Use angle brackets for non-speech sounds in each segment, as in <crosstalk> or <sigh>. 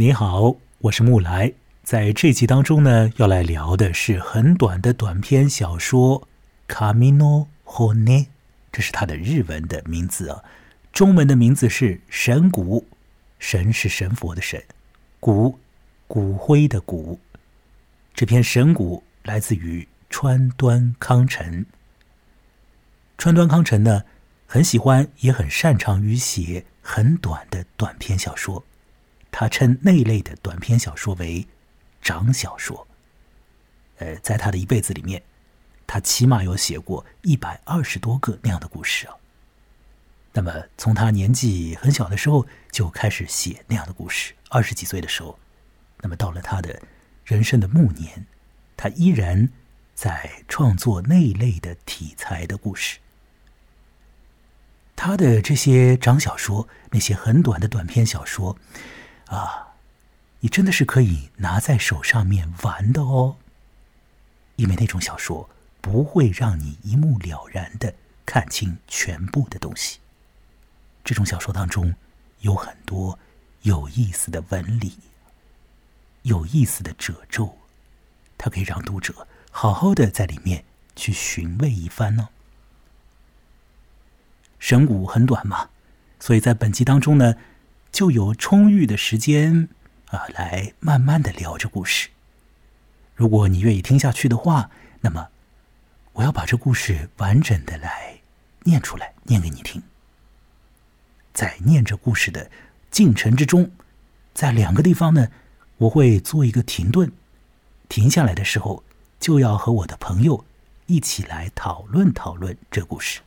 你好，我是木来。在这集当中呢，要来聊的是很短的短篇小说《Camino h o n e 这是它的日文的名字啊。中文的名字是《神谷》，神是神佛的神，骨骨灰的骨。这篇《神谷》来自于川端康成。川端康成呢，很喜欢也很擅长于写很短的短篇小说。他称那类的短篇小说为长小说。呃，在他的一辈子里面，他起码有写过一百二十多个那样的故事啊。那么，从他年纪很小的时候就开始写那样的故事，二十几岁的时候，那么到了他的人生的暮年，他依然在创作那类的题材的故事。他的这些长小说，那些很短的短篇小说。啊，你真的是可以拿在手上面玩的哦，因为那种小说不会让你一目了然的看清全部的东西。这种小说当中有很多有意思的纹理，有意思的褶皱，它可以让读者好好的在里面去寻味一番呢。神谷很短嘛，所以在本集当中呢。就有充裕的时间啊，来慢慢的聊这故事。如果你愿意听下去的话，那么我要把这故事完整的来念出来，念给你听。在念这故事的进程之中，在两个地方呢，我会做一个停顿。停下来的时候，就要和我的朋友一起来讨论讨论这故事。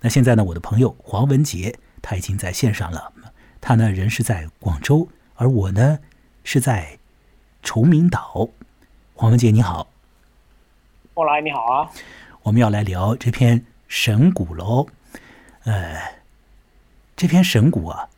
那现在呢，我的朋友黄文杰他已经在线上了。他呢人是在广州，而我呢是在崇明岛。黄文杰你好，过来你好啊，我们要来聊这篇《神谷》喽。呃，这篇《神谷》啊，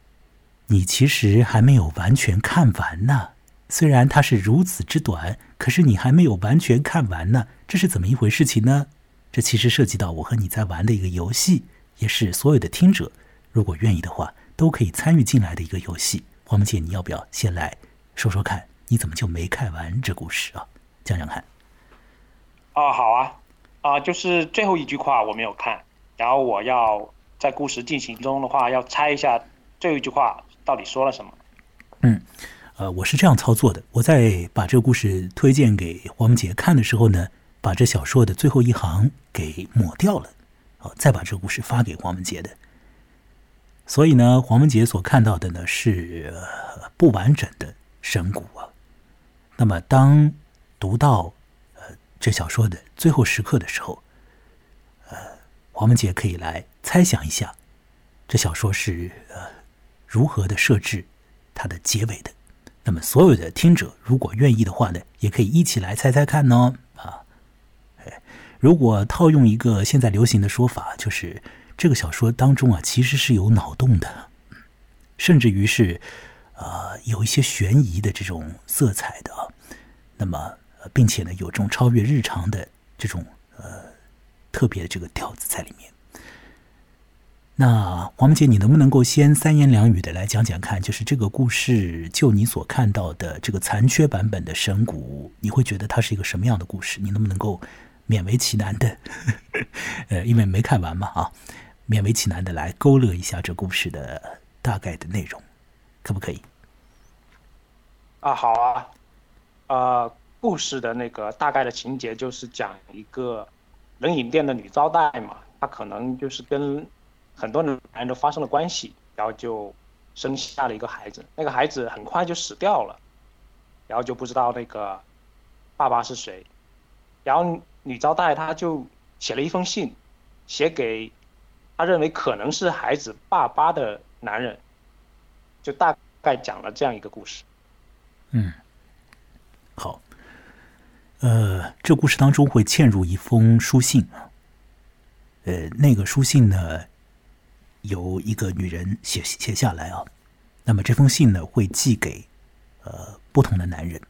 你其实还没有完全看完呢。虽然它是如此之短，可是你还没有完全看完呢。这是怎么一回事情呢？这其实涉及到我和你在玩的一个游戏，也是所有的听者如果愿意的话。都可以参与进来的一个游戏，黄文杰，你要不要先来说说看？你怎么就没看完这故事啊？讲讲看。啊，好啊，啊，就是最后一句话我没有看，然后我要在故事进行中的话，要猜一下最后一句话到底说了什么。嗯，呃，我是这样操作的，我在把这个故事推荐给黄文杰看的时候呢，把这小说的最后一行给抹掉了，哦，再把这个故事发给黄文杰的。所以呢，黄文杰所看到的呢是不完整的神谷啊。那么，当读到呃这小说的最后时刻的时候，呃，黄文杰可以来猜想一下，这小说是呃如何的设置它的结尾的。那么，所有的听者如果愿意的话呢，也可以一起来猜猜看呢啊。如果套用一个现在流行的说法，就是。这个小说当中啊，其实是有脑洞的，甚至于是，呃，有一些悬疑的这种色彩的啊，那么，并且呢，有这种超越日常的这种呃特别的这个调子在里面。那黄文杰，你能不能够先三言两语的来讲讲看，就是这个故事，就你所看到的这个残缺版本的神谷，你会觉得它是一个什么样的故事？你能不能够勉为其难的，<laughs> 呃，因为没看完嘛啊？勉为其难的来勾勒一下这故事的大概的内容，可不可以？啊，好啊，呃，故事的那个大概的情节就是讲一个冷饮店的女招待嘛，她可能就是跟很多男人都发生了关系，然后就生下了一个孩子，那个孩子很快就死掉了，然后就不知道那个爸爸是谁，然后女招待她就写了一封信，写给。他认为可能是孩子爸爸的男人，就大概讲了这样一个故事。嗯，好，呃，这故事当中会嵌入一封书信，呃，那个书信呢，由一个女人写写下来啊，那么这封信呢会寄给呃不同的男人，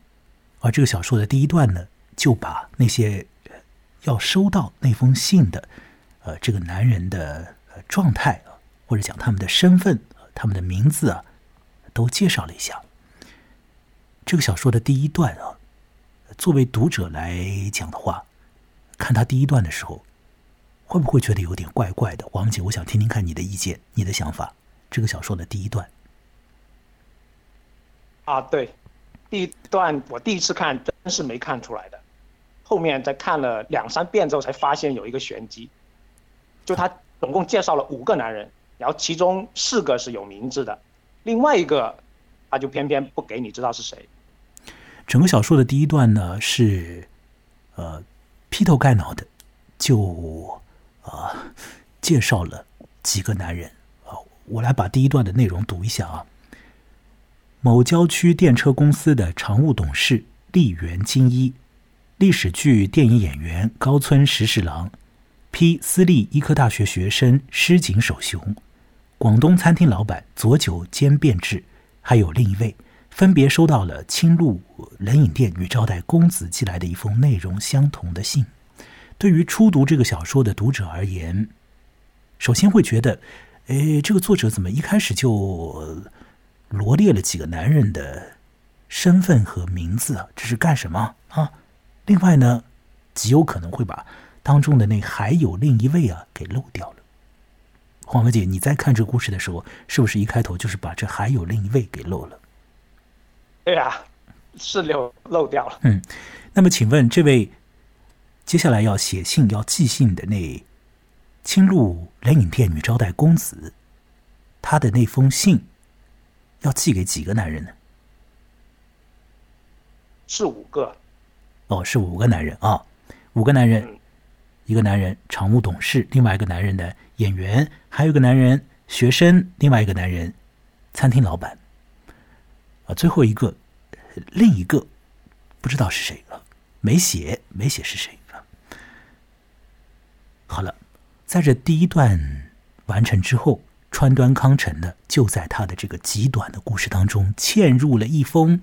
而这个小说的第一段呢，就把那些要收到那封信的呃这个男人的。状态啊，或者讲他们的身份、他们的名字啊，都介绍了一下。这个小说的第一段啊，作为读者来讲的话，看他第一段的时候，会不会觉得有点怪怪的？王姐，我想听听看你的意见，你的想法。这个小说的第一段啊，对，第一段我第一次看真是没看出来的，后面在看了两三遍之后才发现有一个玄机，就他总共介绍了五个男人，然后其中四个是有名字的，另外一个他就偏偏不给你知道是谁。整个小说的第一段呢是，呃，劈头盖脑的就啊介绍了几个男人啊。我来把第一段的内容读一下啊。某郊区电车公司的常务董事立原金一，历史剧电影演员高村实世郎，P 私立医科大学学生狮井守雄，广东餐厅老板佐久间变治，还有另一位，分别收到了青鹿冷饮店女招待公子寄来的一封内容相同的信。对于初读这个小说的读者而言，首先会觉得。哎，这个作者怎么一开始就罗列了几个男人的身份和名字啊？这是干什么啊？另外呢，极有可能会把当中的那还有另一位啊给漏掉了。黄文姐，你在看这故事的时候，是不是一开头就是把这还有另一位给漏了？对呀，是漏漏掉了。嗯，那么请问这位接下来要写信要寄信的那？青鹿冷饮店女招待公子，他的那封信要寄给几个男人呢？是五个。哦，是五个男人啊，五个男人，一个男人常务董事，另外一个男人的演员，还有一个男人学生，另外一个男人餐厅老板。啊，最后一个，另一个不知道是谁了，没写，没写是谁啊？好了。在这第一段完成之后，川端康成呢，就在他的这个极短的故事当中嵌入了一封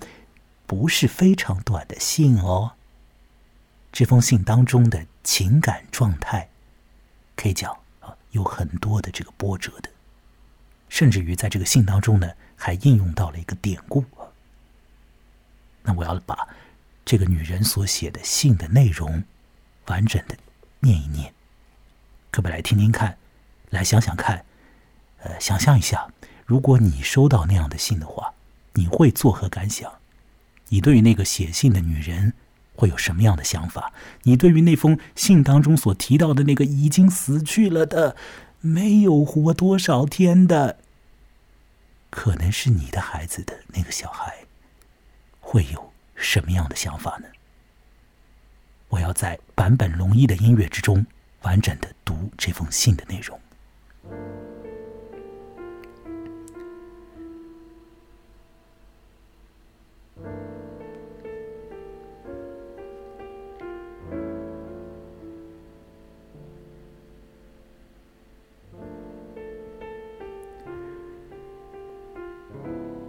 不是非常短的信哦。这封信当中的情感状态，可以讲啊，有很多的这个波折的，甚至于在这个信当中呢，还应用到了一个典故啊。那我要把这个女人所写的信的内容完整的念一念。可不来听听看，来想想看，呃，想象一下，如果你收到那样的信的话，你会作何感想？你对于那个写信的女人会有什么样的想法？你对于那封信当中所提到的那个已经死去了的、没有活多少天的，可能是你的孩子的那个小孩，会有什么样的想法呢？我要在坂本龙一的音乐之中。完整的读这封信的内容。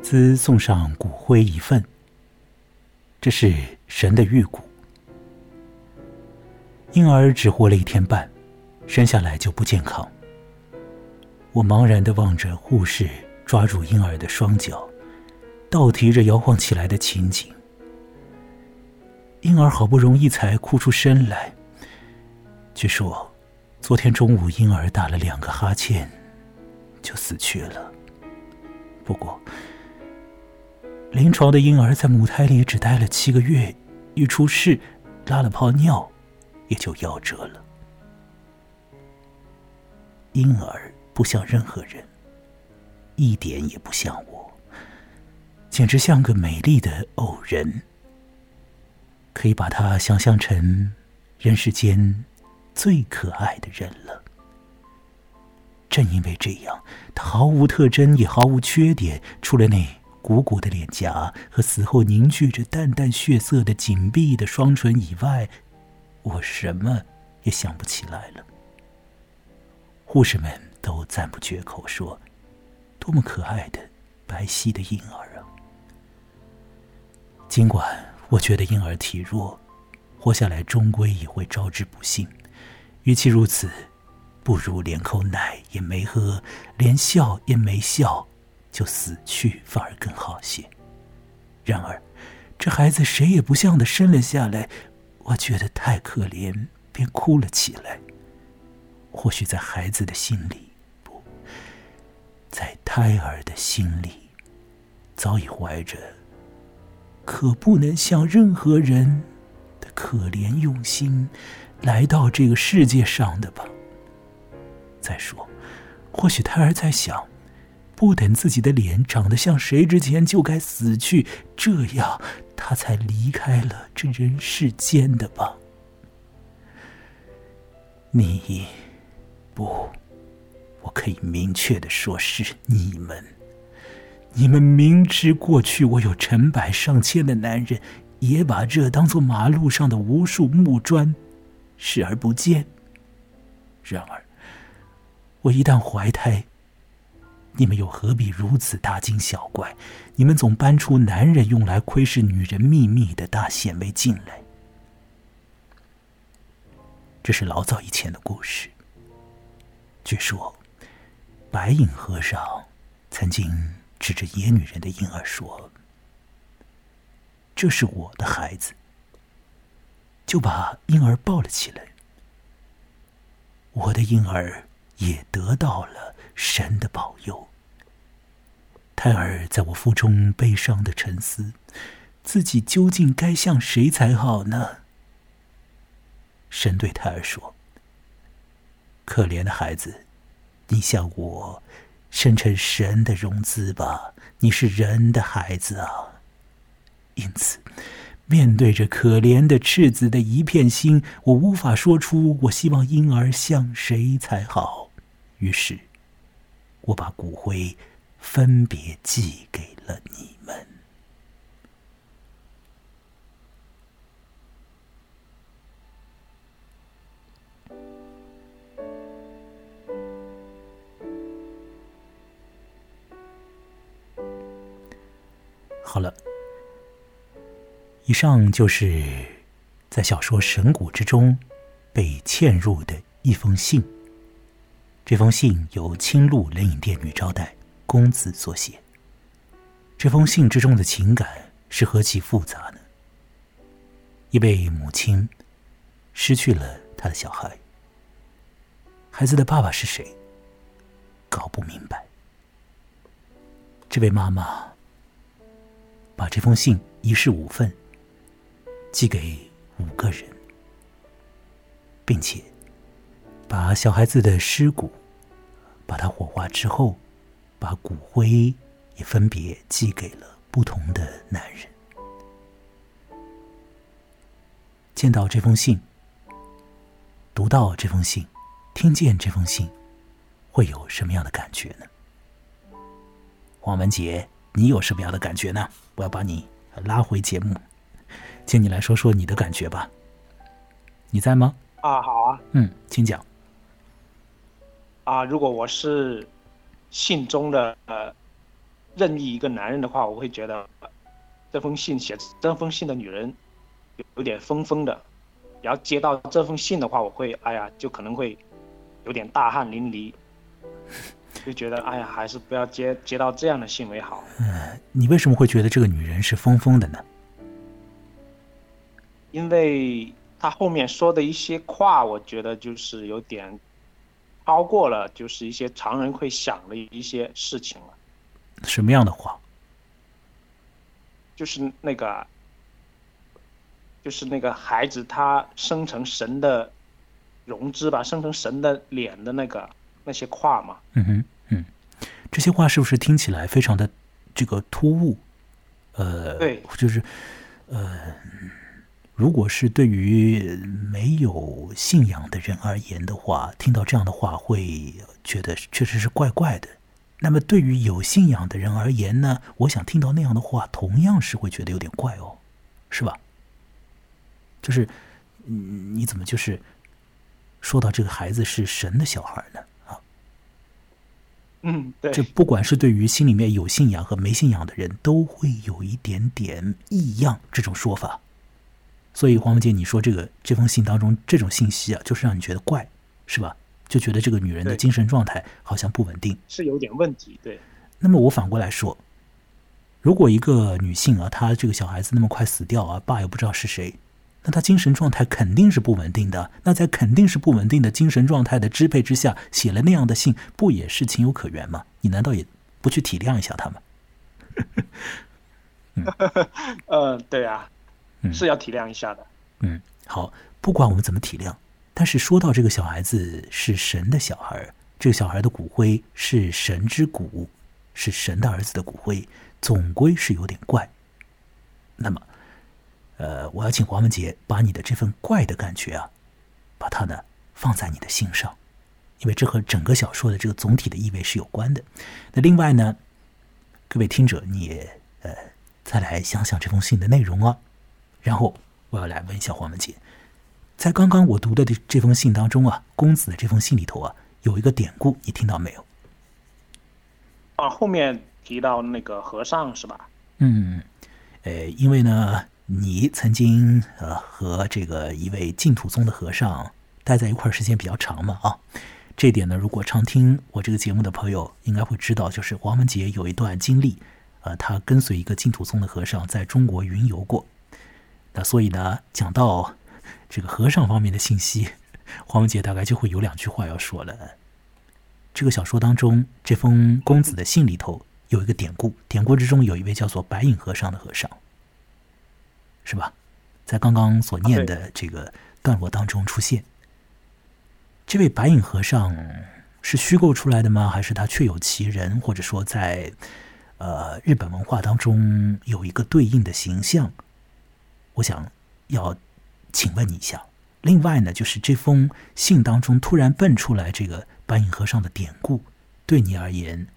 兹送上骨灰一份，这是神的玉骨。婴儿只活了一天半，生下来就不健康。我茫然的望着护士抓住婴儿的双脚，倒提着摇晃起来的情景。婴儿好不容易才哭出声来。据说，昨天中午婴儿打了两个哈欠，就死去了。不过，临床的婴儿在母胎里只待了七个月，一出世拉了泡尿。也就夭折了。婴儿不像任何人，一点也不像我，简直像个美丽的偶人。可以把他想象成人世间最可爱的人了。正因为这样，他毫无特征，也毫无缺点，除了那鼓鼓的脸颊和死后凝聚着淡淡血色的紧闭的双唇以外。我什么也想不起来了。护士们都赞不绝口，说：“多么可爱的白皙的婴儿啊！”尽管我觉得婴儿体弱，活下来终归也会招致不幸。与其如此，不如连口奶也没喝，连笑也没笑，就死去反而更好些。然而，这孩子谁也不像的生了下来，我觉得太可怜，便哭了起来。或许在孩子的心里，不在胎儿的心里，早已怀着可不能像任何人的可怜用心来到这个世界上的吧。再说，或许胎儿在想。不等自己的脸长得像谁之前，就该死去，这样他才离开了这人世间的吧？你，不，我可以明确的说，是你们。你们明知过去我有成百上千的男人，也把这当做马路上的无数木砖，视而不见。然而，我一旦怀胎。你们又何必如此大惊小怪？你们总搬出男人用来窥视女人秘密的大显微镜来。这是老早以前的故事。据说，白影和尚曾经指着野女人的婴儿说：“这是我的孩子。”就把婴儿抱了起来。我的婴儿也得到了神的保佑。胎儿在我腹中悲伤的沉思，自己究竟该向谁才好呢？神对胎儿说：“可怜的孩子，你向我生成神的容姿吧，你是人的孩子啊。因此，面对着可怜的赤子的一片心，我无法说出我希望婴儿像谁才好。于是，我把骨灰。”分别寄给了你们。好了，以上就是在小说《神谷》之中被嵌入的一封信。这封信由青鹿冷饮店女招待。公子所写，这封信之中的情感是何其复杂呢？一位母亲失去了他的小孩，孩子的爸爸是谁？搞不明白。这位妈妈把这封信一式五份寄给五个人，并且把小孩子的尸骨把它火化之后。把骨灰也分别寄给了不同的男人。见到这封信，读到这封信，听见这封信，会有什么样的感觉呢？黄文杰，你有什么样的感觉呢？我要把你拉回节目，请你来说说你的感觉吧。你在吗？啊，好啊。嗯，请讲。啊，如果我是。信中的呃任意一个男人的话，我会觉得这封信写这封信的女人有有点疯疯的。然后接到这封信的话，我会哎呀，就可能会有点大汗淋漓，<laughs> 就觉得哎呀，还是不要接接到这样的信为好。嗯，你为什么会觉得这个女人是疯疯的呢？因为她后面说的一些话，我觉得就是有点。超过了，就是一些常人会想的一些事情了。什么样的话？就是那个，就是那个孩子他生成神的容姿吧，生成神的脸的那个那些话嘛。嗯哼，嗯，这些话是不是听起来非常的这个突兀？呃，对，就是呃。如果是对于没有信仰的人而言的话，听到这样的话会觉得确实是怪怪的。那么对于有信仰的人而言呢？我想听到那样的话，同样是会觉得有点怪哦，是吧？就是，你怎么就是说到这个孩子是神的小孩呢？啊，嗯，对，这不管是对于心里面有信仰和没信仰的人都会有一点点异样，这种说法。所以黄文杰，你说这个这封信当中这种信息啊，就是让你觉得怪，是吧？就觉得这个女人的精神状态好像不稳定，是有点问题。对。那么我反过来说，如果一个女性啊，她这个小孩子那么快死掉啊，爸又不知道是谁，那她精神状态肯定是不稳定的。那在肯定是不稳定的精神状态的支配之下，写了那样的信，不也是情有可原吗？你难道也不去体谅一下她吗？<laughs> <laughs> 呃，对啊，是要体谅一下的。嗯，好，不管我们怎么体谅，但是说到这个小孩子是神的小孩，这个小孩的骨灰是神之骨，是神的儿子的骨灰，总归是有点怪。那么，呃，我要请黄文杰把你的这份怪的感觉啊，把它呢放在你的心上，因为这和整个小说的这个总体的意味是有关的。那另外呢，各位听者，你也呃。再来想想这封信的内容啊，然后我要来问一下黄文杰，在刚刚我读的这这封信当中啊，公子的这封信里头啊，有一个典故，你听到没有？啊，后面提到那个和尚是吧？嗯，呃，因为呢，你曾经呃和这个一位净土宗的和尚待在一块儿时间比较长嘛啊，这点呢，如果常听我这个节目的朋友应该会知道，就是黄文杰有一段经历。呃，他跟随一个净土宗的和尚在中国云游过，那所以呢，讲到这个和尚方面的信息，黄文杰大概就会有两句话要说了。这个小说当中，这封公子的信里头有一个典故，典故之中有一位叫做白影和尚的和尚，是吧？在刚刚所念的这个段落当中出现，这位白影和尚是虚构出来的吗？还是他确有其人？或者说在？呃，日本文化当中有一个对应的形象，我想要请问你一下。另外呢，就是这封信当中突然蹦出来这个白隐和尚的典故，对你而言，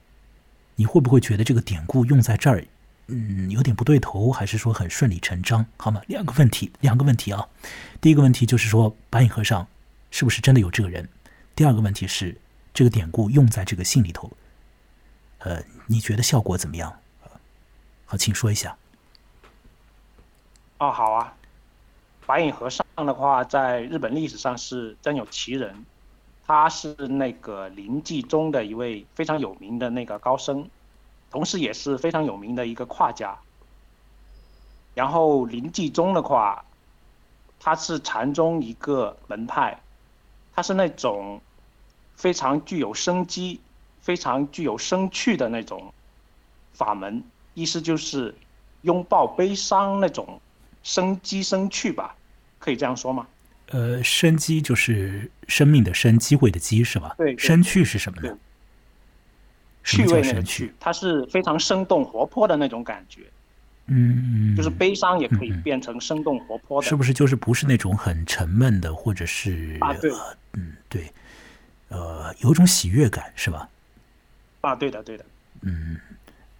你会不会觉得这个典故用在这儿，嗯，有点不对头，还是说很顺理成章？好吗？两个问题，两个问题啊。第一个问题就是说，白隐和尚是不是真的有这个人？第二个问题是，这个典故用在这个信里头。呃，你觉得效果怎么样？好，请说一下。哦，好啊。白隐和尚的话，在日本历史上是真有其人，他是那个临济宗的一位非常有名的那个高僧，同时也是非常有名的一个画家。然后临济宗的话，他是禅宗一个门派，他是那种非常具有生机。非常具有生趣的那种法门，意思就是拥抱悲伤那种生机生趣吧，可以这样说吗？呃，生机就是生命的生，机会的机是吧？对，生趣是什么呢？趣味的趣，它是非常生动活泼的那种感觉。嗯，就是悲伤也可以变成生动活泼的，是不是？就是不是那种很沉闷的，或者是啊，对，嗯，对，呃，有一种喜悦感，是吧？啊，对的，对的。嗯，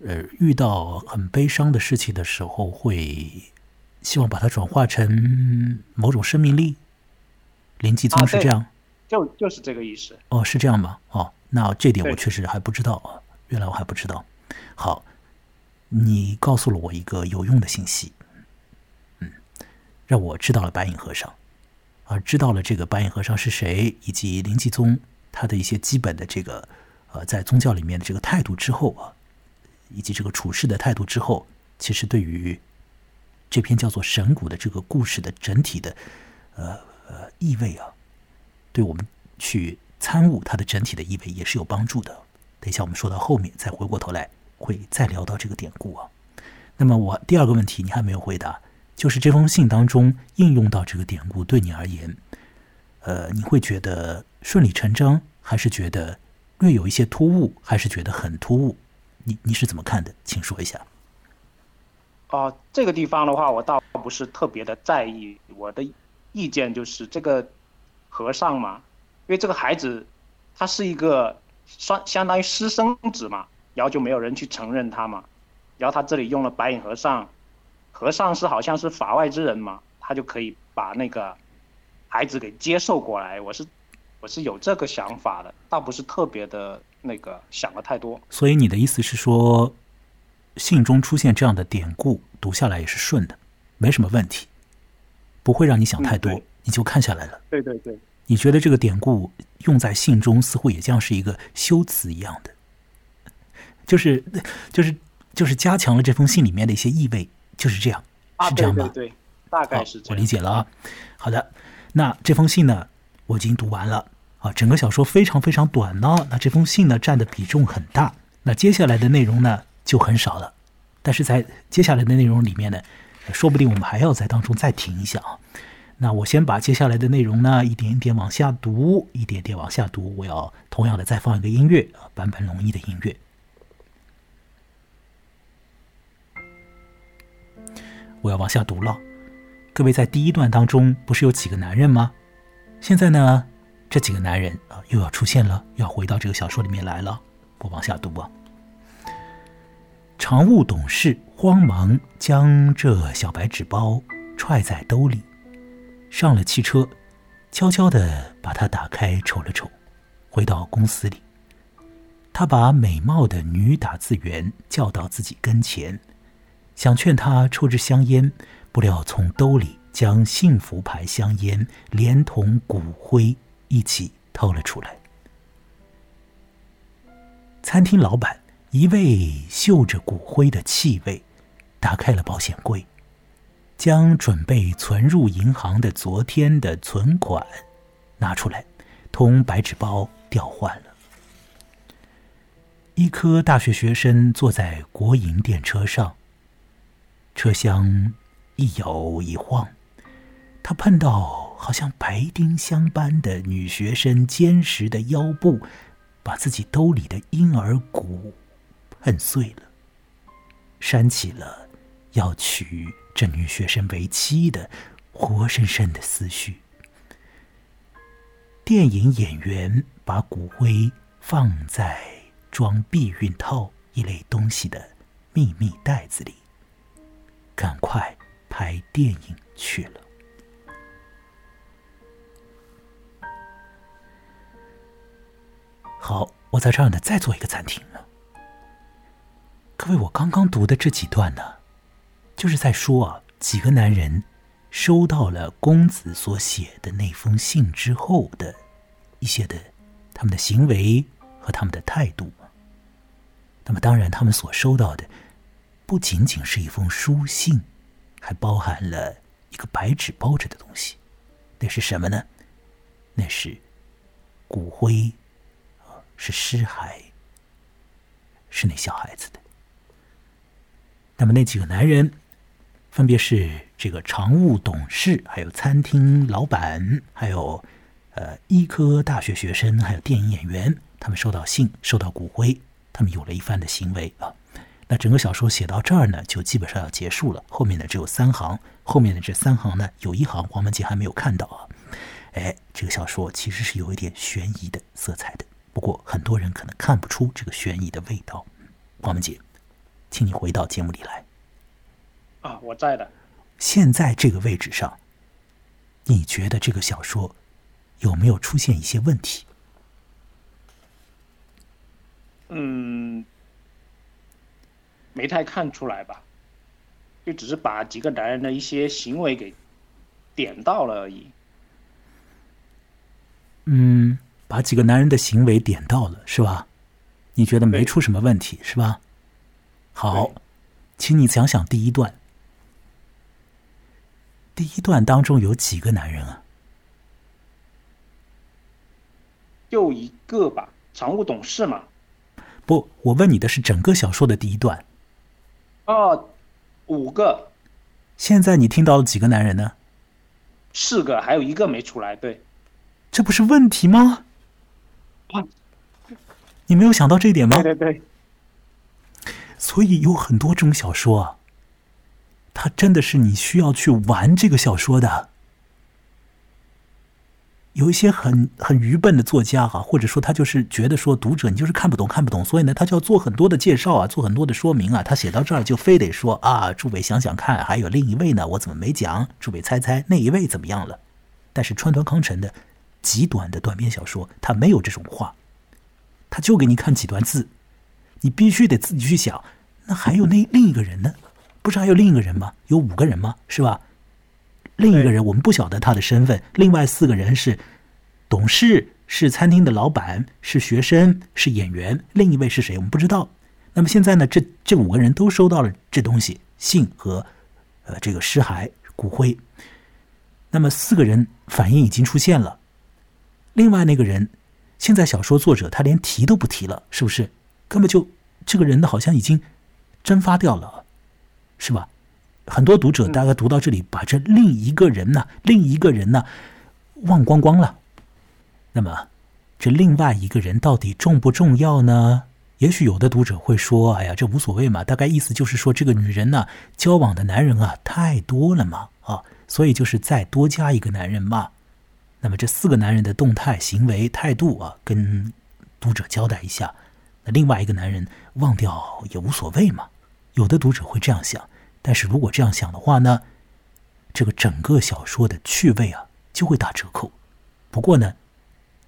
呃，遇到很悲伤的事情的时候，会希望把它转化成某种生命力。灵济宗是这样，就就是这个意思。哦，是这样吗？哦，那这点我确实还不知道啊，原来我还不知道。好，你告诉了我一个有用的信息，嗯，让我知道了白隐和尚，啊知道了这个白隐和尚是谁，以及灵济宗他的一些基本的这个。呃，在宗教里面的这个态度之后啊，以及这个处事的态度之后，其实对于这篇叫做《神谷》的这个故事的整体的呃呃意味啊，对我们去参悟它的整体的意味也是有帮助的。等一下我们说到后面再回过头来会再聊到这个典故啊。那么我第二个问题你还没有回答，就是这封信当中应用到这个典故对你而言，呃，你会觉得顺理成章，还是觉得？略有一些突兀，还是觉得很突兀？你你是怎么看的？请说一下。哦，这个地方的话，我倒不是特别的在意。我的意见就是，这个和尚嘛，因为这个孩子他是一个相相当于私生子嘛，然后就没有人去承认他嘛，然后他这里用了白影和尚，和尚是好像是法外之人嘛，他就可以把那个孩子给接受过来。我是。我是有这个想法的，倒不是特别的那个想的太多。所以你的意思是说，信中出现这样的典故，读下来也是顺的，没什么问题，不会让你想太多，你就看下来了。对对对，你觉得这个典故用在信中，似乎也像是一个修辞一样的，就是就是就是加强了这封信里面的一些意味，就是这样，是这样吧？对，大概是这样。我理解了啊。好的，那这封信呢，我已经读完了啊。整个小说非常非常短呢，那这封信呢占的比重很大。那接下来的内容呢就很少了，但是在接下来的内容里面呢，说不定我们还要在当中再停一下啊。那我先把接下来的内容呢一点一点往下读，一点点往下读。我要同样的再放一个音乐啊，坂本龙一的音乐。我要往下读了。各位在第一段当中不是有几个男人吗？现在呢，这几个男人啊又要出现了，要回到这个小说里面来了。我往下读啊。常务董事慌忙将这小白纸包揣在兜里。上了汽车，悄悄的把它打开，瞅了瞅，回到公司里。他把美貌的女打字员叫到自己跟前，想劝她抽支香烟，不料从兜里将幸福牌香烟连同骨灰一起掏了出来。餐厅老板一味嗅着骨灰的气味，打开了保险柜。将准备存入银行的昨天的存款拿出来，同白纸包调换了。一科大学学生坐在国营电车上，车厢一摇一晃，他碰到好像白丁香般的女学生坚实的腰部，把自己兜里的婴儿骨碰碎了，扇起了要娶。这女学生为妻的活生生的思绪。电影演员把骨灰放在装避孕套一类东西的秘密袋子里，赶快拍电影去了。好，我在这儿呢，再做一个暂停了。各位，我刚刚读的这几段呢？就是在说啊，几个男人收到了公子所写的那封信之后的一些的他们的行为和他们的态度。那么，当然，他们所收到的不仅仅是一封书信，还包含了一个白纸包着的东西。那是什么呢？那是骨灰，是尸骸，是那小孩子的。那么，那几个男人。分别是这个常务董事，还有餐厅老板，还有呃医科大学学生，还有电影演员。他们收到信，收到骨灰，他们有了一番的行为啊。那整个小说写到这儿呢，就基本上要结束了。后面呢只有三行，后面的这三行呢，有一行黄文杰还没有看到啊。哎，这个小说其实是有一点悬疑的色彩的，不过很多人可能看不出这个悬疑的味道。黄文杰，请你回到节目里来。啊，我在的。现在这个位置上，你觉得这个小说有没有出现一些问题？嗯，没太看出来吧，就只是把几个男人的一些行为给点到了而已。嗯，把几个男人的行为点到了，是吧？你觉得没出什么问题，是吧？好，请你想想第一段。第一段当中有几个男人啊？就一个吧，常务董事嘛。不，我问你的是整个小说的第一段。哦，五个。现在你听到了几个男人呢？四个，还有一个没出来。对，这不是问题吗？啊，你没有想到这一点吗？对对对。所以有很多这种小说啊。他真的是你需要去玩这个小说的。有一些很很愚笨的作家哈，或者说他就是觉得说读者你就是看不懂看不懂，所以呢他就要做很多的介绍啊，做很多的说明啊。他写到这儿就非得说啊，诸位想想看，还有另一位呢，我怎么没讲？诸位猜猜那一位怎么样了？但是川端康成的极短的短篇小说，他没有这种话，他就给你看几段字，你必须得自己去想。那还有那另一个人呢？不是还有另一个人吗？有五个人吗？是吧？另一个人我们不晓得他的身份。另外四个人是董事，是餐厅的老板，是学生，是演员。另一位是谁？我们不知道。那么现在呢，这这五个人都收到了这东西，信和呃这个尸骸骨灰。那么四个人反应已经出现了，另外那个人，现在小说作者他连提都不提了，是不是？根本就这个人呢，好像已经蒸发掉了，是吧？很多读者大概读到这里，把这另一个人呢，另一个人呢忘光光了。那么这另外一个人到底重不重要呢？也许有的读者会说：“哎呀，这无所谓嘛。”大概意思就是说，这个女人呢，交往的男人啊太多了嘛，啊，所以就是再多加一个男人嘛。那么这四个男人的动态、行为、态度啊，跟读者交代一下。那另外一个男人忘掉也无所谓嘛。有的读者会这样想，但是如果这样想的话呢，这个整个小说的趣味啊就会打折扣。不过呢，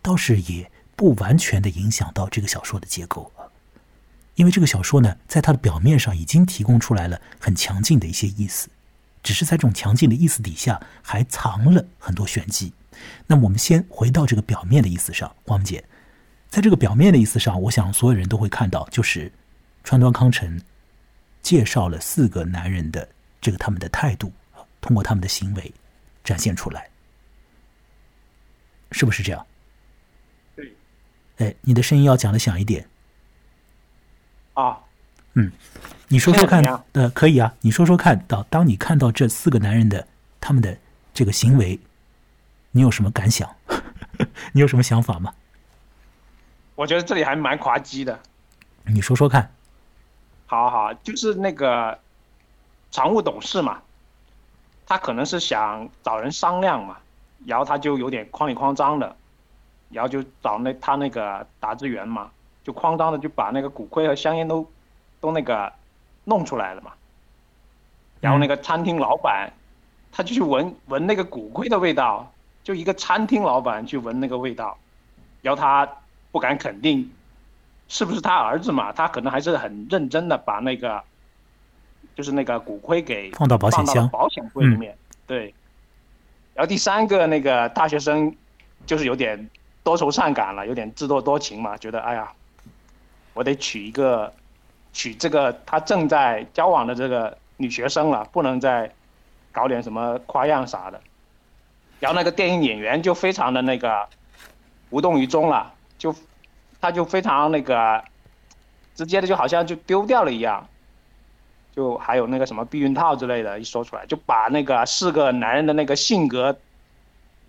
倒是也不完全的影响到这个小说的结构啊。因为这个小说呢，在它的表面上已经提供出来了很强劲的一些意思，只是在这种强劲的意思底下，还藏了很多玄机。那么，我们先回到这个表面的意思上，黄姐，在这个表面的意思上，我想所有人都会看到，就是川端康成介绍了四个男人的这个他们的态度，通过他们的行为展现出来，是不是这样？对。哎，你的声音要讲的响一点。啊，嗯，你说说看，呃，可以啊，你说说看到，当你看到这四个男人的他们的这个行为，你有什么感想？<laughs> 你有什么想法吗？我觉得这里还蛮滑稽的。你说说看。好好，就是那个常务董事嘛，他可能是想找人商量嘛，然后他就有点慌里慌张的，然后就找那他那个打字员嘛。就哐当的就把那个骨灰和香烟都，都那个弄出来了嘛。然后那个餐厅老板，他就去闻闻那个骨灰的味道，就一个餐厅老板去闻那个味道，然后他不敢肯定，是不是他儿子嘛？他可能还是很认真的把那个，就是那个骨灰给放到保险箱、保险柜里面。对。然后第三个那个大学生，就是有点多愁善感了，有点自作多情嘛，觉得哎呀。我得娶一个，娶这个他正在交往的这个女学生了，不能再搞点什么花样啥的。然后那个电影演员就非常的那个无动于衷了，就他就非常那个直接的，就好像就丢掉了一样。就还有那个什么避孕套之类的，一说出来就把那个四个男人的那个性格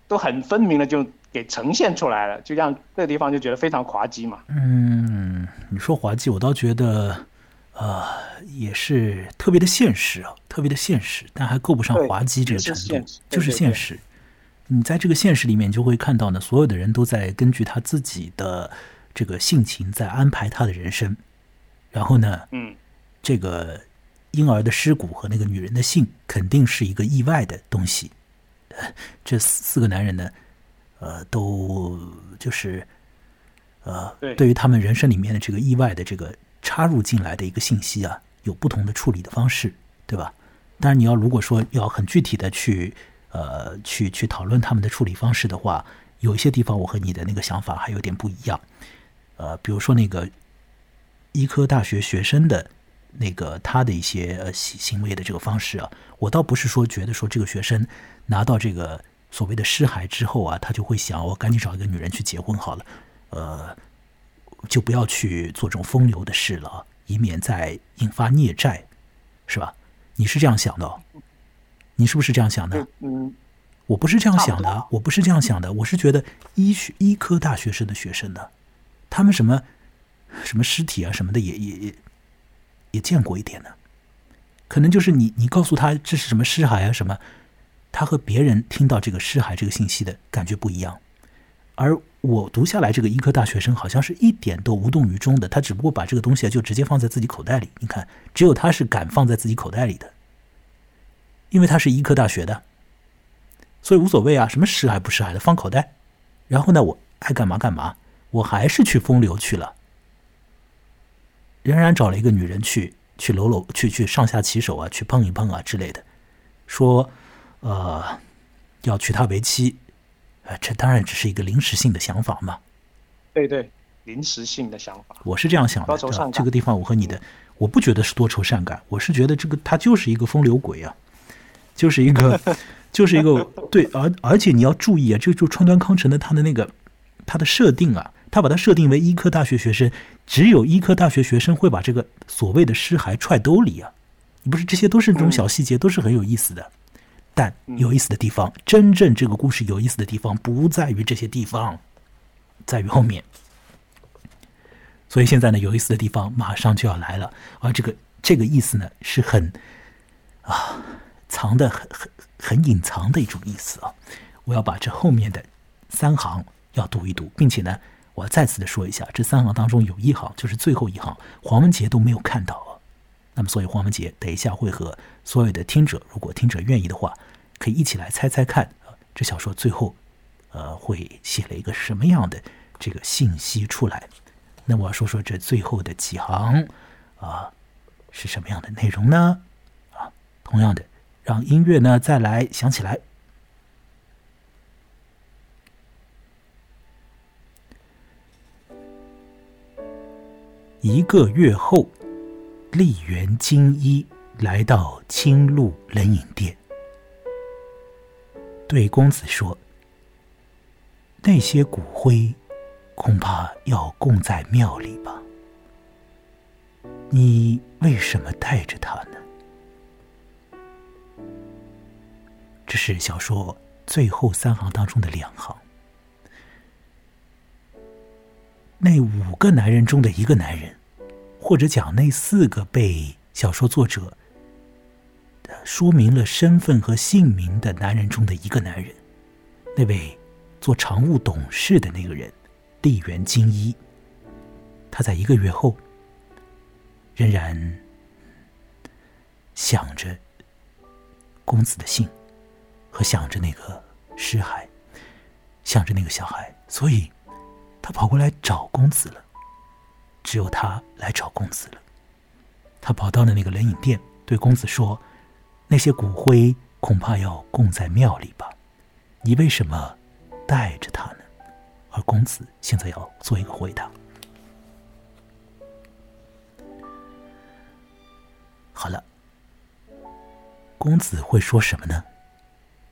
都很分明的就。给呈现出来了，就让这个地方就觉得非常滑稽嘛。嗯，你说滑稽，我倒觉得，呃，也是特别的现实啊，特别的现实，但还够不上滑稽这个程度，就是现实。你在这个现实里面，就会看到呢，所有的人都在根据他自己的这个性情在安排他的人生。然后呢，嗯，这个婴儿的尸骨和那个女人的性，肯定是一个意外的东西。<laughs> 这四个男人呢？呃，都就是，呃，对于他们人生里面的这个意外的这个插入进来的一个信息啊，有不同的处理的方式，对吧？当然，你要如果说要很具体的去呃去去讨论他们的处理方式的话，有一些地方我和你的那个想法还有点不一样。呃，比如说那个医科大学学生的那个他的一些呃行行为的这个方式啊，我倒不是说觉得说这个学生拿到这个。所谓的尸骸之后啊，他就会想，我赶紧找一个女人去结婚好了，呃，就不要去做这种风流的事了，以免再引发孽债，是吧？你是这样想的？你是不是这样想的？嗯，我不是这样想的，我不是这样想的，我是觉得医学医科大学生的学生呢，他们什么什么尸体啊什么的也也也也见过一点呢，可能就是你你告诉他这是什么尸骸啊什么。他和别人听到这个尸骸这个信息的感觉不一样，而我读下来这个医科大学生好像是一点都无动于衷的，他只不过把这个东西就直接放在自己口袋里。你看，只有他是敢放在自己口袋里的，因为他是医科大学的，所以无所谓啊，什么尸骸不尸骸的放口袋。然后呢，我爱干嘛干嘛，我还是去风流去了，仍然找了一个女人去去搂搂去去上下其手啊，去碰一碰啊之类的，说。呃，要娶她为妻，呃，这当然只是一个临时性的想法嘛。对对，临时性的想法。我是这样想的，这个地方我和你的，我不觉得是多愁善感，我是觉得这个他就是一个风流鬼啊，就是一个，<laughs> 就是一个对，而而且你要注意啊，这就川端康成的他的那个他的设定啊，他把它设定为医科大学学生，只有医科大学学生会把这个所谓的尸骸揣兜里啊，不是这些都是这种小细节，都是很有意思的。但有意思的地方，真正这个故事有意思的地方不在于这些地方，在于后面。所以现在呢，有意思的地方马上就要来了，而这个这个意思呢，是很啊藏的很很很隐藏的一种意思啊。我要把这后面的三行要读一读，并且呢，我再次的说一下，这三行当中有一行就是最后一行，黄文杰都没有看到啊。那么，所以黄文杰等一下会和所有的听者，如果听者愿意的话，可以一起来猜猜看啊，这小说最后，呃，会写了一个什么样的这个信息出来？那我要说说这最后的几行啊，是什么样的内容呢？啊，同样的，让音乐呢再来响起来。一个月后，丽园金一来到青鹿冷饮店，对公子说：“那些骨灰恐怕要供在庙里吧？你为什么带着它呢？”这是小说最后三行当中的两行。那五个男人中的一个男人，或者讲那四个被小说作者说明了身份和姓名的男人中的一个男人，那位做常务董事的那个人，丽园金一，他在一个月后，仍然想着公子的信，和想着那个尸骸，想着那个小孩，所以。他跑过来找公子了，只有他来找公子了。他跑到了那个冷饮店，对公子说：“那些骨灰恐怕要供在庙里吧？你为什么带着他呢？”而公子现在要做一个回答。好了，公子会说什么呢？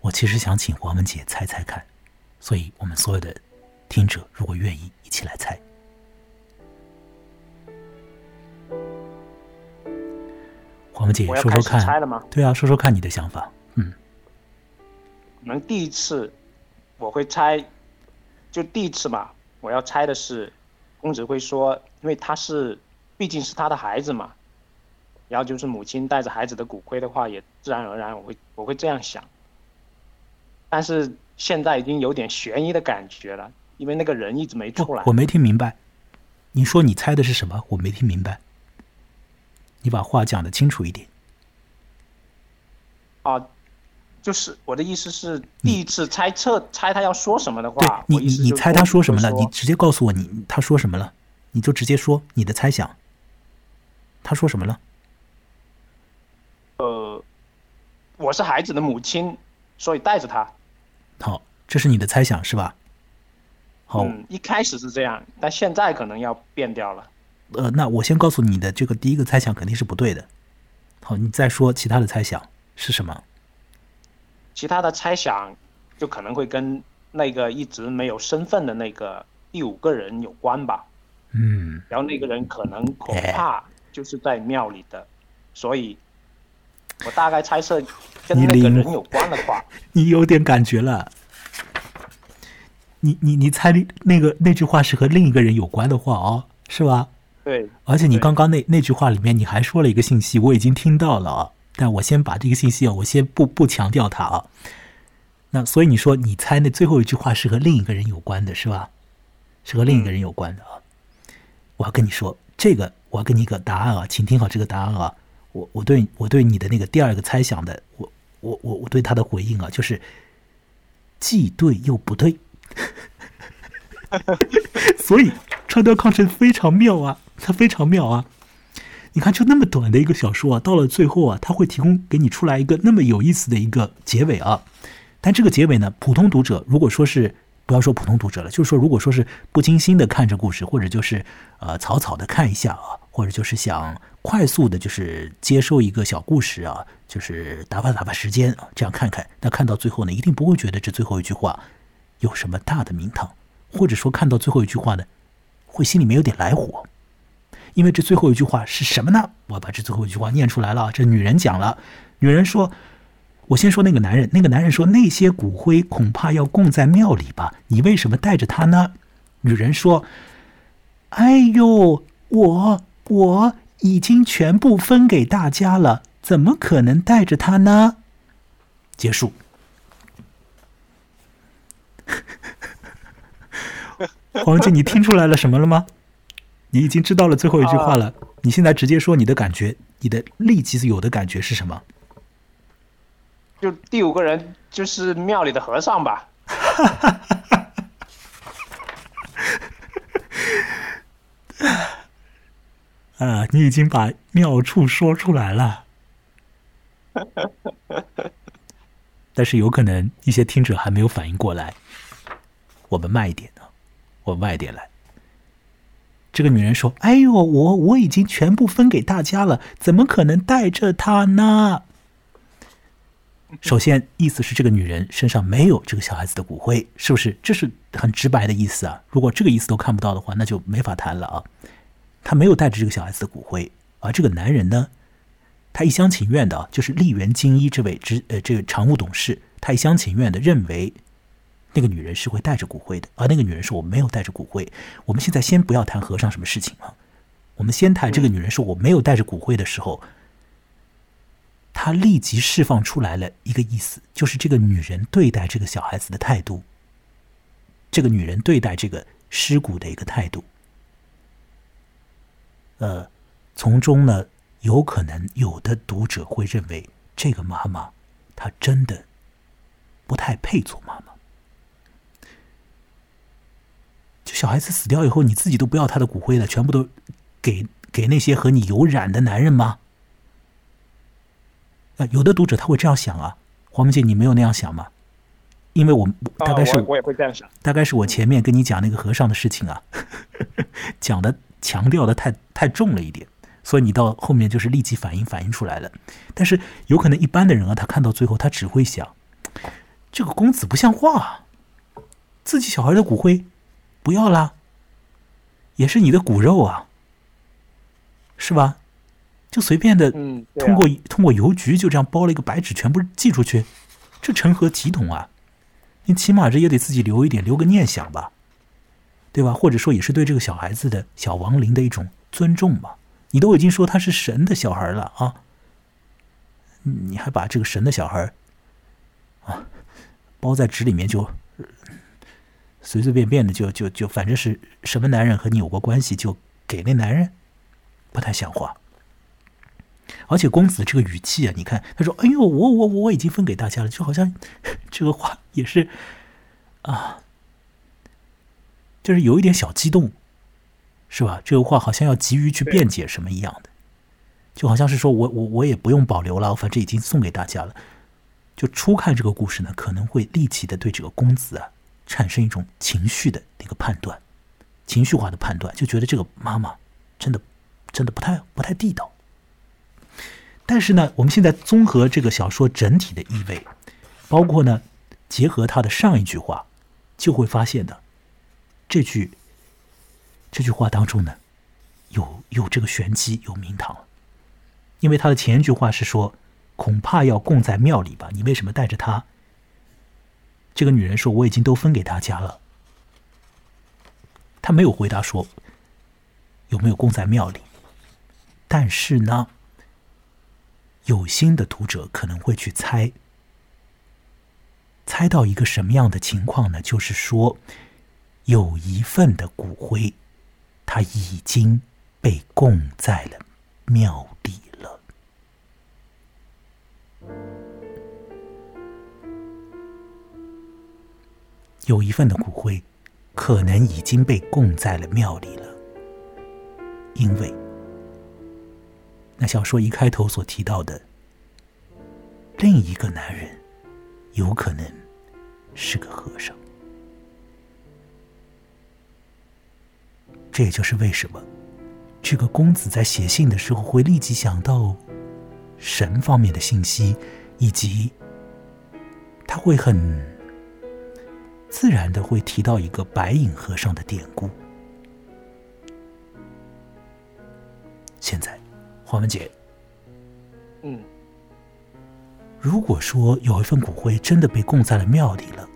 我其实想请黄文杰猜猜看，所以我们所有的。听者如果愿意，一起来猜。黄文姐，说说看，猜了吗？对啊，说说看你的想法。嗯，可能第一次我会猜，就第一次嘛，我要猜的是，公子会说，因为他是毕竟是他的孩子嘛，然后就是母亲带着孩子的骨灰的话，也自然而然我会我会这样想。但是现在已经有点悬疑的感觉了。因为那个人一直没出来，我没听明白。你说你猜的是什么？我没听明白。你把话讲的清楚一点。啊，就是我的意思是，第一次猜测猜他要说什么的话，你你你猜他说什么了？你直接告诉我，你他说什么了？你就直接说你的猜想。他说什么了？呃，我是孩子的母亲，所以带着他。好，这是你的猜想是吧？嗯，一开始是这样，但现在可能要变掉了。呃，那我先告诉你的这个第一个猜想肯定是不对的。好，你再说其他的猜想是什么？其他的猜想就可能会跟那个一直没有身份的那个第五个人有关吧。嗯。然后那个人可能恐怕就是在庙里的，所以我大概猜测跟那个人有关的话，<laughs> 你有点感觉了。你你你猜那个那句话是和另一个人有关的话哦，是吧？对。而且你刚刚那那句话里面你还说了一个信息，我已经听到了啊。但我先把这个信息啊，我先不不强调它啊。那所以你说你猜那最后一句话是和另一个人有关的，是吧？是和另一个人有关的啊。我要跟你说这个，我要给你一个答案啊，请听好这个答案啊。我我对我对你的那个第二个猜想的，我我我我对他的回应啊，就是既对又不对。<laughs> 所以川端康成非常妙啊，他非常妙啊！你看，就那么短的一个小说啊，到了最后啊，他会提供给你出来一个那么有意思的一个结尾啊。但这个结尾呢，普通读者如果说是不要说普通读者了，就是说，如果说是不精心的看着故事，或者就是呃草草的看一下啊，或者就是想快速的，就是接收一个小故事啊，就是打发打发时间啊，这样看看，那看到最后呢，一定不会觉得这最后一句话有什么大的名堂，或者说看到最后一句话呢，会心里面有点来火，因为这最后一句话是什么呢？我把这最后一句话念出来了，这女人讲了，女人说。我先说那个男人，那个男人说：“那些骨灰恐怕要供在庙里吧？你为什么带着他呢？”女人说：“哎呦，我我已经全部分给大家了，怎么可能带着他呢？”结束。<laughs> 黄姐，你听出来了什么了吗？你已经知道了最后一句话了。你现在直接说你的感觉，你的立即有的感觉是什么？就第五个人就是庙里的和尚吧。<laughs> 啊，你已经把妙处说出来了。<laughs> 但是有可能一些听者还没有反应过来。我们慢一点啊，我慢一点来。这个女人说：“哎呦，我我已经全部分给大家了，怎么可能带着他呢？”首先，意思是这个女人身上没有这个小孩子的骨灰，是不是？这是很直白的意思啊。如果这个意思都看不到的话，那就没法谈了啊。他没有带着这个小孩子的骨灰，而这个男人呢，他一厢情愿的，就是丽园精一这位执呃这个常务董事，他一厢情愿的认为那个女人是会带着骨灰的，而那个女人说我没有带着骨灰。我们现在先不要谈和尚什么事情啊，我们先谈这个女人说我没有带着骨灰的时候。他立即释放出来了一个意思，就是这个女人对待这个小孩子的态度，这个女人对待这个尸骨的一个态度。呃，从中呢，有可能有的读者会认为，这个妈妈她真的不太配做妈妈。就小孩子死掉以后，你自己都不要他的骨灰了，全部都给给那些和你有染的男人吗？啊有的读者他会这样想啊，黄梅姐，你没有那样想吗？因为我大概是我也会这样想，大概是我前面跟你讲那个和尚的事情啊，<laughs> 讲的强调的太太重了一点，所以你到后面就是立即反应反应出来了。但是有可能一般的人啊，他看到最后他只会想，这个公子不像话，啊自己小孩的骨灰不要啦，也是你的骨肉啊，是吧？就随便的，通过通过邮局就这样包了一个白纸，全部寄出去，这成何体统啊？你起码这也得自己留一点，留个念想吧，对吧？或者说也是对这个小孩子的小亡灵的一种尊重吧？你都已经说他是神的小孩了啊，你还把这个神的小孩啊包在纸里面，就随随便便的就就就反正是什么男人和你有过关系就给那男人，不太像话。而且公子这个语气啊，你看他说：“哎呦，我我我已经分给大家了。”就好像 <laughs> 这个话也是啊，就是有一点小激动，是吧？这个话好像要急于去辩解什么一样的，就好像是说我我我也不用保留了，我反正已经送给大家了。就初看这个故事呢，可能会立即的对这个公子啊产生一种情绪的那个判断，情绪化的判断，就觉得这个妈妈真的真的不太不太地道。但是呢，我们现在综合这个小说整体的意味，包括呢，结合他的上一句话，就会发现的，这句这句话当中呢，有有这个玄机，有名堂。因为他的前一句话是说，恐怕要供在庙里吧？你为什么带着他？这个女人说，我已经都分给大家了。他没有回答说有没有供在庙里，但是呢。有心的读者可能会去猜，猜到一个什么样的情况呢？就是说，有一份的骨灰，它已经被供在了庙里了。有一份的骨灰，可能已经被供在了庙里了，因为。那小说一开头所提到的另一个男人，有可能是个和尚。这也就是为什么这个公子在写信的时候会立即想到神方面的信息，以及他会很自然的会提到一个白影和尚的典故。现在，黄文杰，嗯，如果说有一份骨灰真的被供在了庙里了，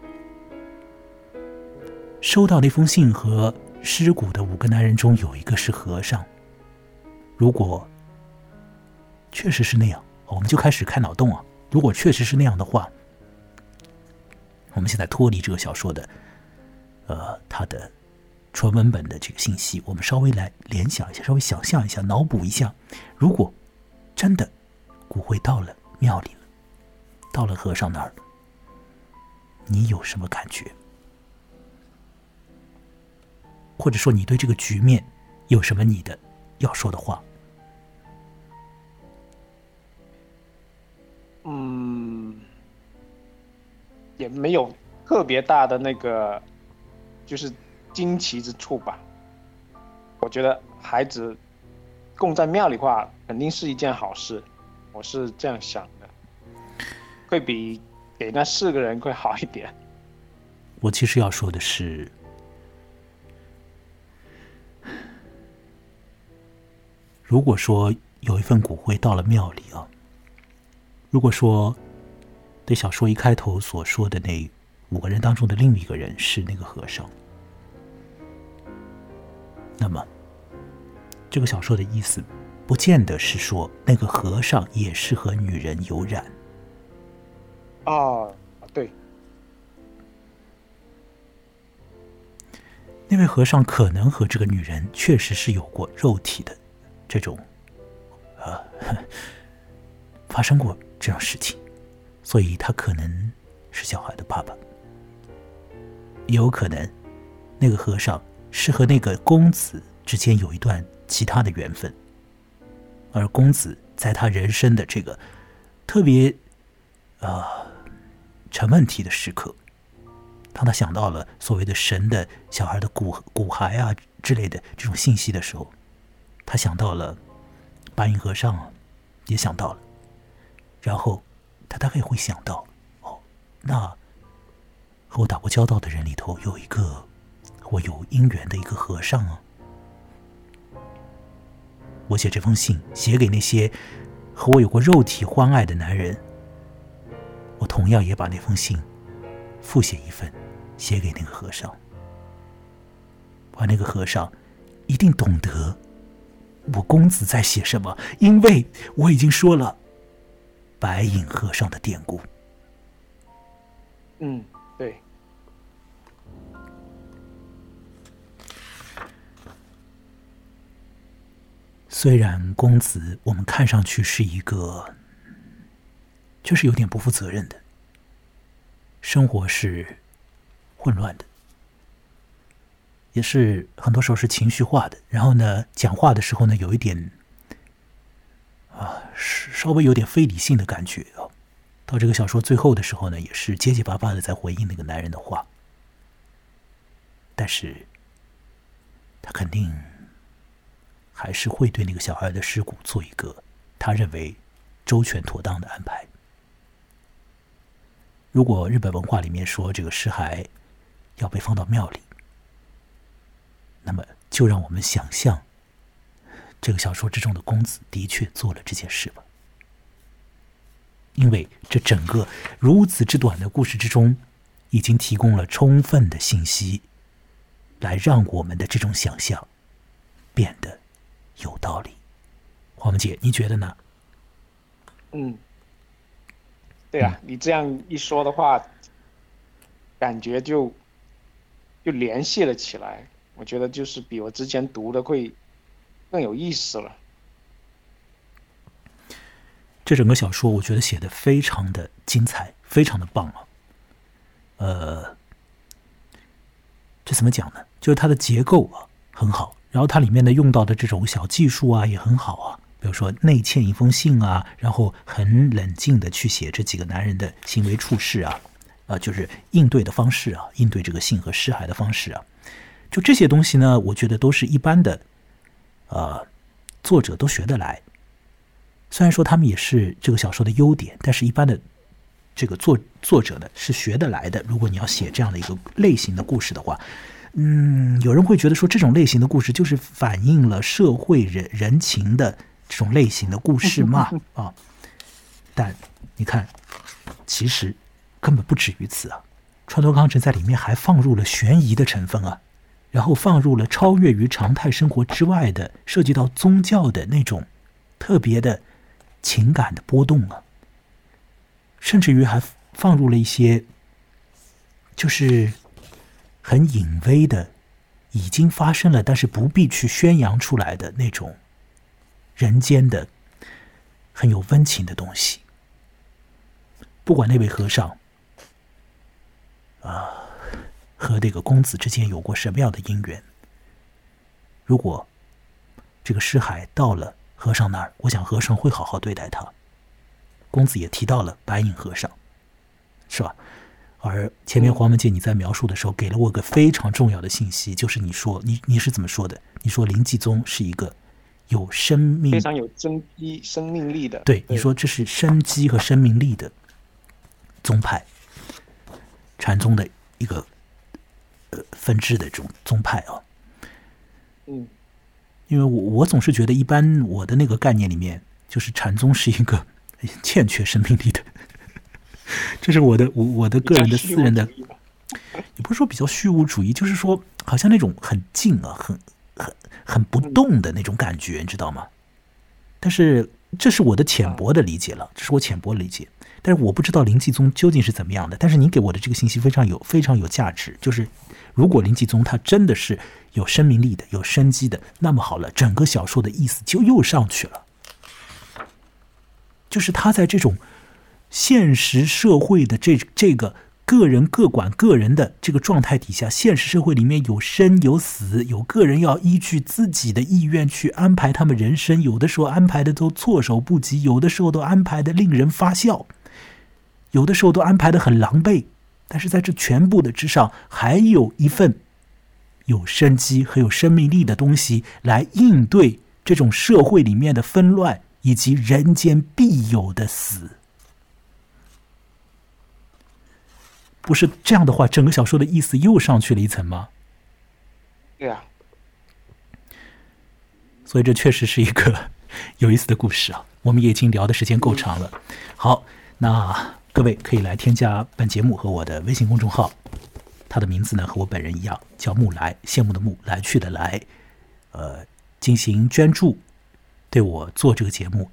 收到那封信和尸骨的五个男人中有一个是和尚。如果确实是那样，我们就开始开脑洞啊！如果确实是那样的话，我们现在脱离这个小说的，呃，它的纯文本的这个信息，我们稍微来联想一下，稍微想象一下，脑补一下，如果真的骨灰到了庙里了，到了和尚那儿，你有什么感觉？或者说，你对这个局面有什么你的要说的话？嗯，也没有特别大的那个，就是惊奇之处吧。我觉得孩子供在庙里话，肯定是一件好事，我是这样想的，会比给那四个人会好一点。我其实要说的是。如果说有一份骨灰到了庙里啊，如果说对小说一开头所说的那五个人当中的另一个人是那个和尚，那么这个小说的意思不见得是说那个和尚也是和女人有染。啊，对，那位和尚可能和这个女人确实是有过肉体的。这种，呃，<laughs> 发生过这样事情，所以他可能是小孩的爸爸，也有可能那个和尚是和那个公子之间有一段其他的缘分，而公子在他人生的这个特别啊成问题的时刻，当他想到了所谓的神的小孩的骨骨骸啊之类的这种信息的时候。他想到了白银和尚，也想到了，然后他大概会想到，哦，那和我打过交道的人里头有一个我有姻缘的一个和尚啊。我写这封信写给那些和我有过肉体欢爱的男人，我同样也把那封信复写一份，写给那个和尚，而那个和尚一定懂得。我公子在写什么？因为我已经说了白影和尚的典故。嗯，对。虽然公子我们看上去是一个，就是有点不负责任的，生活是混乱的。也是很多时候是情绪化的，然后呢，讲话的时候呢，有一点啊，是稍微有点非理性的感觉啊。到这个小说最后的时候呢，也是结结巴巴的在回应那个男人的话，但是他肯定还是会对那个小孩的尸骨做一个他认为周全妥当的安排。如果日本文化里面说这个尸骸要被放到庙里。那么，就让我们想象，这个小说之中的公子的确做了这件事吧。因为这整个如此之短的故事之中，已经提供了充分的信息，来让我们的这种想象变得有道理。黄文姐，你觉得呢？嗯，对啊，你这样一说的话，感觉就就联系了起来。我觉得就是比我之前读的会更有意思了。这整个小说我觉得写的非常的精彩，非常的棒啊。呃，这怎么讲呢？就是它的结构啊很好，然后它里面呢用到的这种小技术啊也很好啊。比如说内嵌一封信啊，然后很冷静的去写这几个男人的行为处事啊，啊，就是应对的方式啊，应对这个信和尸骸的方式啊。就这些东西呢，我觉得都是一般的，呃，作者都学得来。虽然说他们也是这个小说的优点，但是一般的这个作作者呢是学得来的。如果你要写这样的一个类型的故事的话，嗯，有人会觉得说这种类型的故事就是反映了社会人人情的这种类型的故事嘛？<laughs> 啊，但你看，其实根本不止于此啊！川端康成在里面还放入了悬疑的成分啊。然后放入了超越于常态生活之外的，涉及到宗教的那种特别的情感的波动啊，甚至于还放入了一些就是很隐微的、已经发生了但是不必去宣扬出来的那种人间的很有温情的东西。不管那位和尚啊。和这个公子之间有过什么样的姻缘？如果这个尸骸到了和尚那儿，我想和尚会好好对待他。公子也提到了白影和尚，是吧？而前面黄文杰你在描述的时候，给了我个非常重要的信息，就是你说你你是怎么说的？你说灵济宗是一个有生命、非常有生机、生命力的。对，你说这是生机和生命力的宗派，禅宗的一个。分支的这种宗派啊，嗯，因为我我总是觉得，一般我的那个概念里面，就是禅宗是一个欠缺生命力的，<laughs> 这是我的我我的个人的私人的，也不是说比较虚无主义，就是说好像那种很静啊，很很很不动的那种感觉，你知道吗？但是这是我的浅薄的理解了，这是我浅薄理解，但是我不知道灵济宗究竟是怎么样的。但是您给我的这个信息非常有非常有价值，就是。如果林继宗他真的是有生命力的、有生机的，那么好了，整个小说的意思就又上去了。就是他在这种现实社会的这这个个人各管个人的这个状态底下，现实社会里面有生有死，有个人要依据自己的意愿去安排他们人生，有的时候安排的都措手不及，有的时候都安排的令人发笑，有的时候都安排的很狼狈。但是在这全部的之上，还有一份有生机和有生命力的东西来应对这种社会里面的纷乱以及人间必有的死。不是这样的话，整个小说的意思又上去了一层吗？对啊。所以这确实是一个 <laughs> 有意思的故事啊！我们也已经聊的时间够长了。好，那。各位可以来添加本节目和我的微信公众号，他的名字呢和我本人一样，叫木来，羡慕的慕，来去的来，呃，进行捐助，对我做这个节目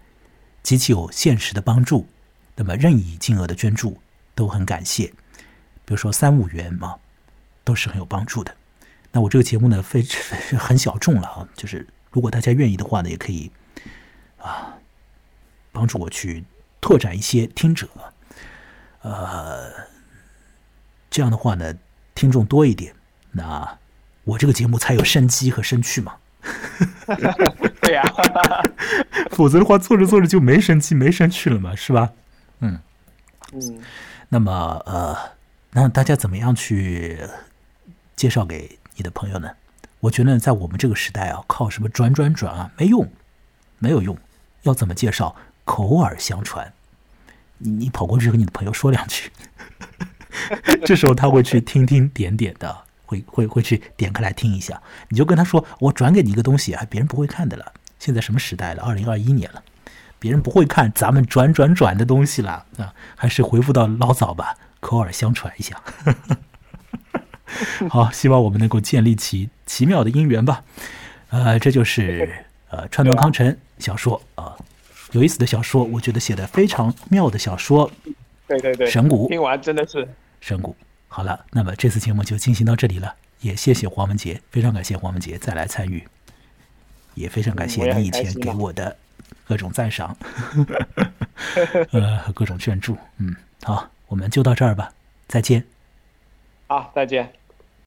极其有现实的帮助。那么任意金额的捐助都很感谢，比如说三五元嘛，都是很有帮助的。那我这个节目呢，非 <laughs> 很小众了啊，就是如果大家愿意的话呢，也可以啊，帮助我去拓展一些听者。呃，这样的话呢，听众多一点，那我这个节目才有生机和生趣嘛。<laughs> 对呀，<laughs> 否则的话，做着做着就没生机、没生趣了嘛，是吧？嗯嗯。那么呃，那大家怎么样去介绍给你的朋友呢？我觉得在我们这个时代啊，靠什么转转转啊，没用，没有用。要怎么介绍？口耳相传。你你跑过去和你的朋友说两句，<laughs> 这时候他会去听听点点的，会会会去点开来听一下。你就跟他说：“我转给你一个东西啊，别人不会看的了。现在什么时代了？二零二一年了，别人不会看咱们转转转的东西了啊！还是回复到老早吧，口耳相传一下。<laughs> 好，希望我们能够建立起奇妙的姻缘吧。呃，这就是呃川端康成小说啊。有意思的小说，我觉得写的非常妙的小说，对对对，神谷听完真的是神谷。好了，那么这次节目就进行到这里了，也谢谢黄文杰，非常感谢黄文杰再来参与，也非常感谢你以前给我的各种赞赏，<laughs> 呃各种捐助。嗯，好，我们就到这儿吧，再见。好，再见。